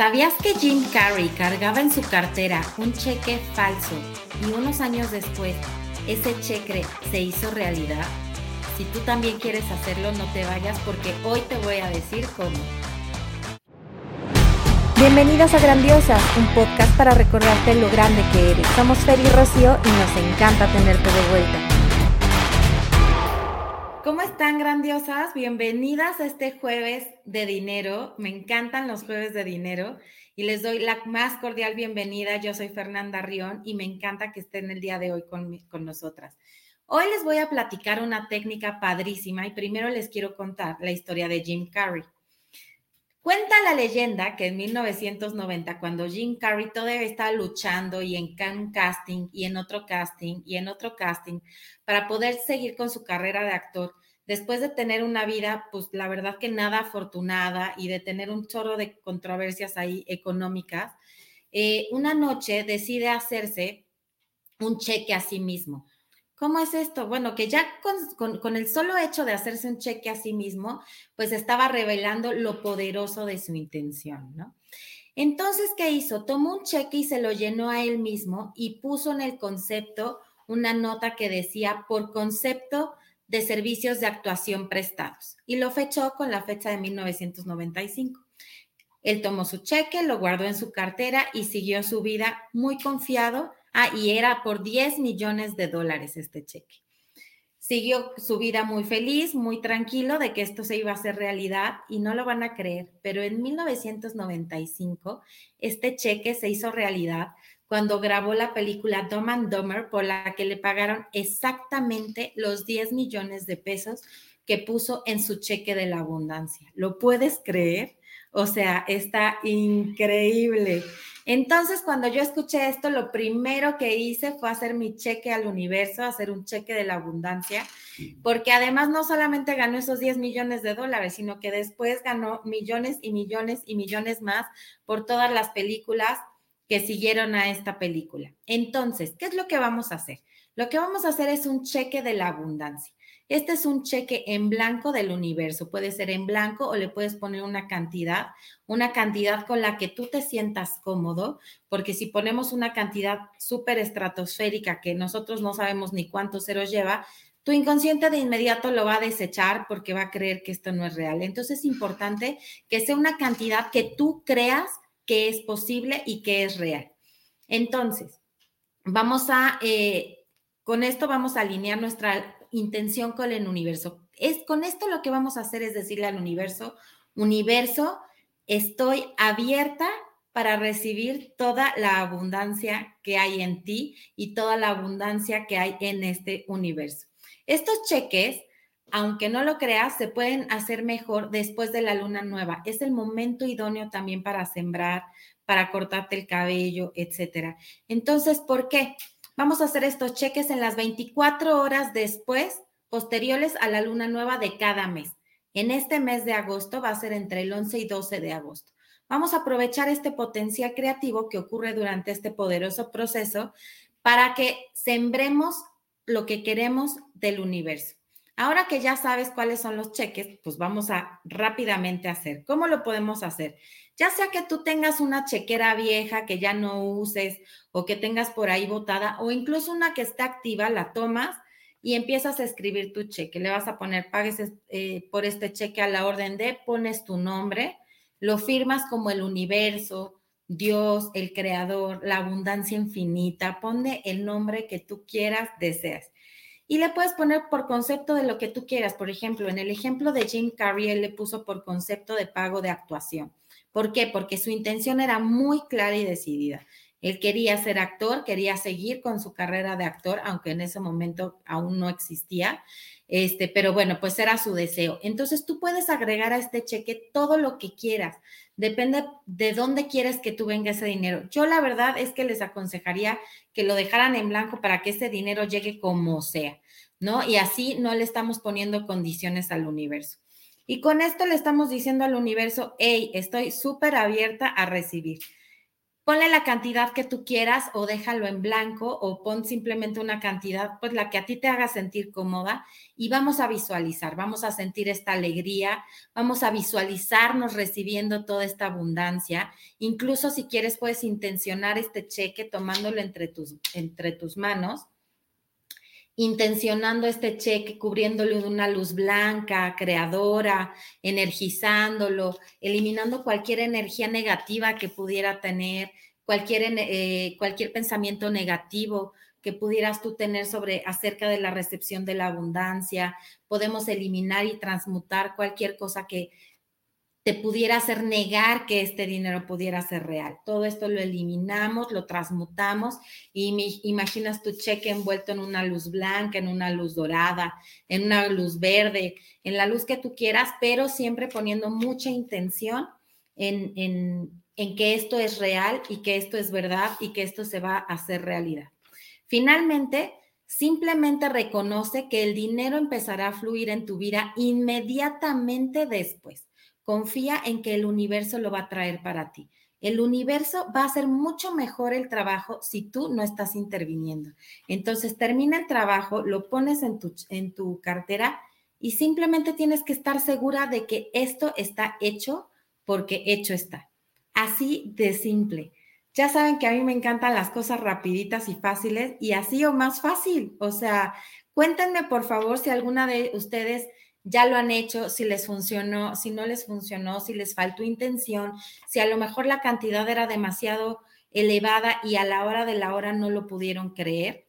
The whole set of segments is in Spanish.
¿Sabías que Jim Carrey cargaba en su cartera un cheque falso y unos años después ese cheque se hizo realidad? Si tú también quieres hacerlo, no te vayas porque hoy te voy a decir cómo. Bienvenidos a Grandiosas, un podcast para recordarte lo grande que eres. Somos Fer y Rocío y nos encanta tenerte de vuelta. ¿Cómo están grandiosas? Bienvenidas a este jueves de dinero. Me encantan los jueves de dinero y les doy la más cordial bienvenida. Yo soy Fernanda Rión y me encanta que estén el día de hoy con, con nosotras. Hoy les voy a platicar una técnica padrísima y primero les quiero contar la historia de Jim Carrey. Cuenta la leyenda que en 1990, cuando Jim Carrey todavía estaba luchando y en un casting y en otro casting y en otro casting para poder seguir con su carrera de actor, después de tener una vida, pues la verdad que nada afortunada y de tener un chorro de controversias ahí económicas, eh, una noche decide hacerse un cheque a sí mismo. ¿Cómo es esto? Bueno, que ya con, el solo hecho de hacerse un cheque a sí mismo, pues estaba revelando lo poderoso de su intención, ¿no? Entonces, ¿qué hizo? Tomó un cheque y se lo llenó a él mismo y puso en el concepto una nota que decía por concepto de servicios de actuación prestados y lo fechó con la fecha de 1995. Él tomó su cheque, lo guardó en su cartera y siguió su vida muy confiado Ah, y era por 10 millones de dólares este cheque. Siguió su vida muy feliz, muy tranquilo de que esto se iba a hacer realidad y no lo van a creer, pero en 1995 este cheque se hizo realidad cuando grabó la película Dumb and Dumber por la que le pagaron exactamente los 10 millones de pesos que puso en su cheque de la abundancia. ¿Lo puedes creer? O sea, está increíble. Entonces, cuando yo escuché esto, lo primero que hice fue hacer mi cheque al universo, hacer un cheque de la abundancia, porque además no solamente ganó esos 10 millones de dólares, sino que después ganó millones y millones y millones más por todas las películas que siguieron a esta película. Entonces, ¿qué es lo que vamos a hacer? Lo que vamos a hacer es un cheque de la abundancia. Este es un cheque en blanco del universo. Puede ser en blanco o le puedes poner una cantidad, una cantidad con la que tú te sientas cómodo, porque si ponemos una cantidad súper estratosférica que nosotros no sabemos ni cuántos ceros lleva, tu inconsciente de inmediato lo va a desechar porque va a creer que esto no es real. Entonces es importante que sea una cantidad que tú creas que es posible y que es real. Entonces, vamos a, eh, con esto vamos a alinear nuestra intención con el universo. Es con esto lo que vamos a hacer es decirle al universo, universo, estoy abierta para recibir toda la abundancia que hay en ti y toda la abundancia que hay en este universo. Estos cheques, aunque no lo creas, se pueden hacer mejor después de la luna nueva. Es el momento idóneo también para sembrar, para cortarte el cabello, etcétera. Entonces, ¿por qué? Vamos a hacer estos cheques en las 24 horas después, posteriores a la luna nueva de cada mes. En este mes de agosto va a ser entre el 11 y 12 de agosto. Vamos a aprovechar este potencial creativo que ocurre durante este poderoso proceso para que sembremos lo que queremos del universo. Ahora que ya sabes cuáles son los cheques, pues vamos a rápidamente hacer. ¿Cómo lo podemos hacer? Ya sea que tú tengas una chequera vieja que ya no uses o que tengas por ahí botada o incluso una que está activa, la tomas y empiezas a escribir tu cheque. Le vas a poner, pagues eh, por este cheque a la orden de, pones tu nombre, lo firmas como el universo, Dios, el creador, la abundancia infinita, ponle el nombre que tú quieras, deseas. Y le puedes poner por concepto de lo que tú quieras. Por ejemplo, en el ejemplo de Jim Carrey, él le puso por concepto de pago de actuación. ¿Por qué? Porque su intención era muy clara y decidida. Él quería ser actor, quería seguir con su carrera de actor, aunque en ese momento aún no existía. Este, pero bueno, pues era su deseo. Entonces tú puedes agregar a este cheque todo lo que quieras. Depende de dónde quieres que tú venga ese dinero. Yo la verdad es que les aconsejaría que lo dejaran en blanco para que ese dinero llegue como sea, ¿no? Y así no le estamos poniendo condiciones al universo. Y con esto le estamos diciendo al universo, hey, estoy súper abierta a recibir. ponle la cantidad que tú quieras o déjalo en blanco o pon simplemente una cantidad, pues la que a ti te haga sentir cómoda y vamos a visualizar, vamos a sentir esta alegría, vamos a visualizarnos recibiendo toda esta abundancia. Incluso si quieres puedes intencionar este cheque tomándolo entre tus, entre tus manos intencionando este cheque, cubriéndolo de una luz blanca, creadora, energizándolo, eliminando cualquier energía negativa que pudiera tener, cualquier, eh, cualquier pensamiento negativo que pudieras tú tener sobre acerca de la recepción de la abundancia. Podemos eliminar y transmutar cualquier cosa que te pudiera hacer negar que este dinero pudiera ser real. Todo esto lo eliminamos, lo transmutamos y imaginas tu cheque envuelto en una luz blanca, en una luz dorada, en una luz verde, en la luz que tú quieras, pero siempre poniendo mucha intención en, en, en que esto es real y que esto es verdad y que esto se va a hacer realidad. Finalmente, simplemente reconoce que el dinero empezará a fluir en tu vida inmediatamente después confía en que el universo lo va a traer para ti. El universo va a hacer mucho mejor el trabajo si tú no estás interviniendo. Entonces, termina el trabajo, lo pones en tu, en tu cartera y simplemente tienes que estar segura de que esto está hecho porque hecho está. Así de simple. Ya saben que a mí me encantan las cosas rapiditas y fáciles y así o más fácil. O sea, cuéntenme por favor si alguna de ustedes ya lo han hecho, si les funcionó, si no les funcionó, si les faltó intención, si a lo mejor la cantidad era demasiado elevada y a la hora de la hora no lo pudieron creer.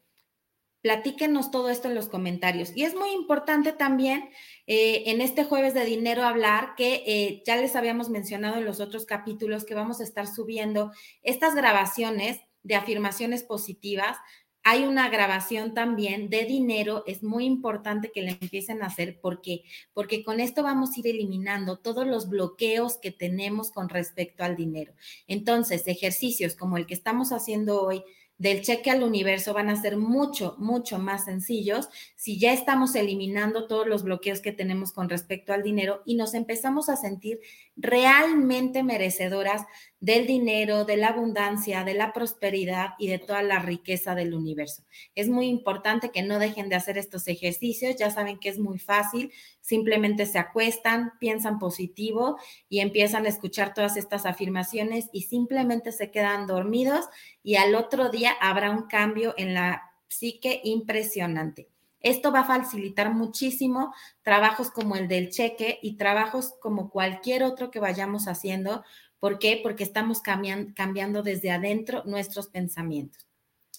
Platíquenos todo esto en los comentarios. Y es muy importante también eh, en este jueves de dinero hablar que eh, ya les habíamos mencionado en los otros capítulos que vamos a estar subiendo estas grabaciones de afirmaciones positivas hay una grabación también de dinero, es muy importante que le empiecen a hacer porque porque con esto vamos a ir eliminando todos los bloqueos que tenemos con respecto al dinero. Entonces, ejercicios como el que estamos haciendo hoy del cheque al universo van a ser mucho, mucho más sencillos si ya estamos eliminando todos los bloqueos que tenemos con respecto al dinero y nos empezamos a sentir realmente merecedoras del dinero, de la abundancia, de la prosperidad y de toda la riqueza del universo. Es muy importante que no dejen de hacer estos ejercicios, ya saben que es muy fácil, simplemente se acuestan, piensan positivo y empiezan a escuchar todas estas afirmaciones y simplemente se quedan dormidos y al otro día habrá un cambio en la psique impresionante. Esto va a facilitar muchísimo trabajos como el del cheque y trabajos como cualquier otro que vayamos haciendo ¿Por qué? Porque estamos cambiando, desde adentro nuestros pensamientos.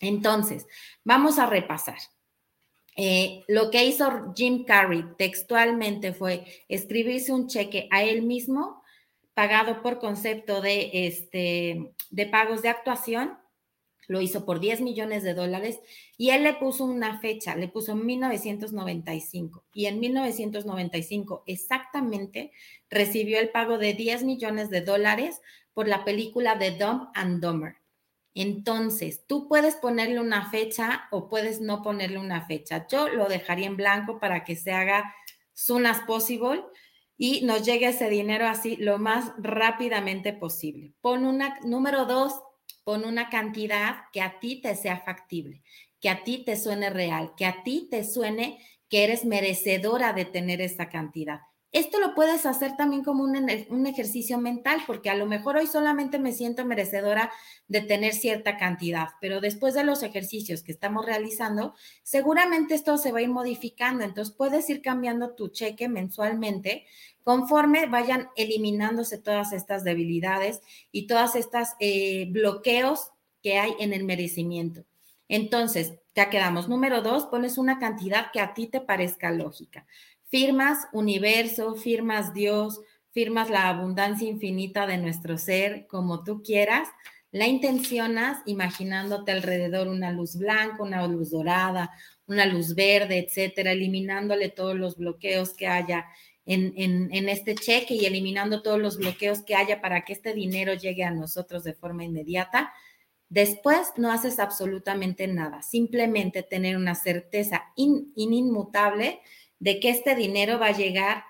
Entonces, vamos a repasar. Eh, lo que hizo Jim Carrey textualmente fue escribirse un cheque a él mismo, pagado por concepto de, este, de pagos de actuación, lo hizo por 10 millones de dólares y él le puso una fecha, le puso 1995 y en 1995 exactamente recibió el pago de 10 millones de dólares por la película de Dumb and Dumber. Entonces, tú puedes ponerle una fecha o puedes no ponerle una fecha. Yo lo dejaría en blanco para que se haga soon as possible y nos llegue ese dinero así lo más rápidamente posible. Pon una, número dos, pon una cantidad que a ti te sea factible, que a ti te suene real, que a ti te suene que eres merecedora de tener esa cantidad. Esto lo puedes hacer también como un, un, ejercicio mental, porque a lo mejor hoy solamente me siento merecedora de tener cierta cantidad, pero después de los ejercicios que estamos realizando, seguramente esto se va a ir modificando. Entonces puedes ir cambiando tu cheque mensualmente conforme vayan eliminándose todas estas debilidades y todas estas eh, bloqueos que hay en el merecimiento. Entonces, ya quedamos. Número dos, pones una cantidad que a ti te parezca lógica. Firmas universo, firmas Dios, firmas la abundancia infinita de nuestro ser, como tú quieras. La intencionas imaginándote alrededor una luz blanca, una luz dorada, una luz verde, etcétera, eliminándole todos los bloqueos que haya en, en, este cheque y eliminando todos los bloqueos que haya para que este dinero llegue a nosotros de forma inmediata. Después no haces absolutamente nada, simplemente tener una certeza inmutable de que este dinero va a llegar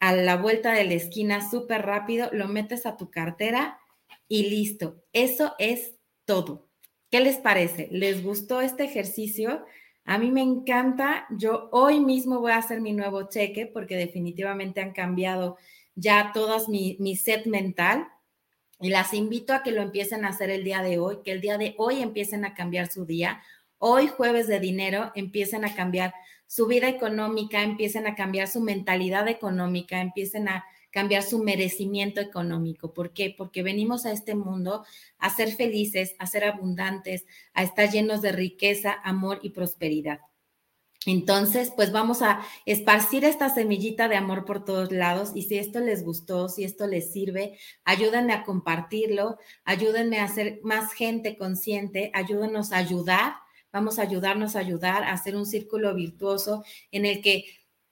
a la vuelta de la esquina súper rápido, lo metes a tu cartera y listo. Eso es todo. ¿Qué les parece? ¿Les gustó este ejercicio? A mí me encanta. Yo hoy mismo voy a hacer mi nuevo cheque porque definitivamente han cambiado ya todas mi, mi set mental. Y las invito a que lo empiecen a hacer el día de hoy, que el día de hoy empiecen a cambiar su día. Hoy, jueves de dinero, empiecen a cambiar su vida económica, empiecen a cambiar su mentalidad económica, empiecen a cambiar su merecimiento económico. ¿Por qué? Porque venimos a este mundo a ser felices, a ser abundantes, a estar llenos de riqueza, amor y prosperidad. Entonces, pues vamos a esparcir esta semillita de amor por todos lados y si esto les gustó, si esto les sirve, ayúdenme a compartirlo, ayúdenme a hacer más gente consciente, ayúdenos a ayudar, vamos a ayudarnos a ayudar a hacer un círculo virtuoso en el que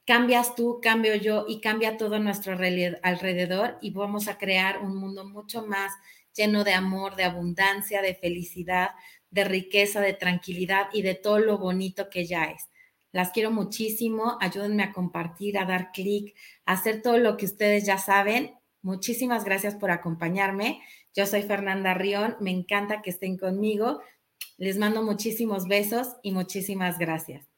cambias tú, cambio yo y cambia todo nuestro alrededor y vamos a crear un mundo mucho más lleno de amor, de abundancia, de felicidad, de riqueza, de tranquilidad y de todo lo bonito que ya es. Las quiero muchísimo. Ayúdenme a compartir, a dar clic, a hacer todo lo que ustedes ya saben. Muchísimas gracias por acompañarme. Yo soy Fernanda Rión. Me encanta que estén conmigo. Les mando muchísimos besos y muchísimas gracias.